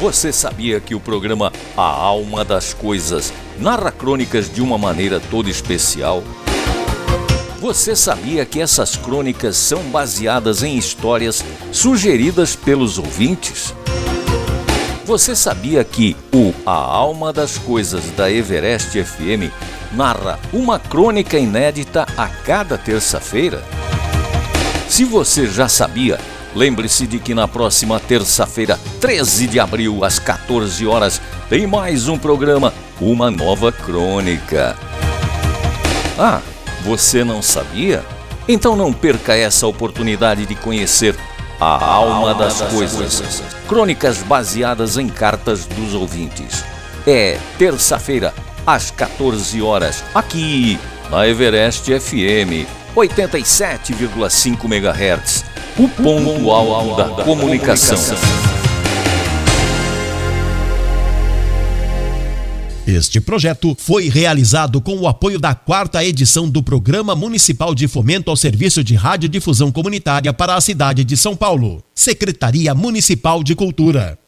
Você sabia que o programa A Alma das Coisas narra crônicas de uma maneira toda especial? Você sabia que essas crônicas são baseadas em histórias sugeridas pelos ouvintes? Você sabia que o A Alma das Coisas da Everest FM narra uma crônica inédita a cada terça-feira? Se você já sabia, Lembre-se de que na próxima terça-feira, 13 de abril, às 14 horas, tem mais um programa, uma nova crônica. Ah, você não sabia? Então não perca essa oportunidade de conhecer a alma das coisas. Crônicas baseadas em cartas dos ouvintes. É terça-feira, às 14 horas, aqui na Everest FM 87,5 MHz o ponto alto da comunicação. Este projeto foi realizado com o apoio da quarta edição do Programa Municipal de Fomento ao Serviço de Radiodifusão Comunitária para a cidade de São Paulo. Secretaria Municipal de Cultura.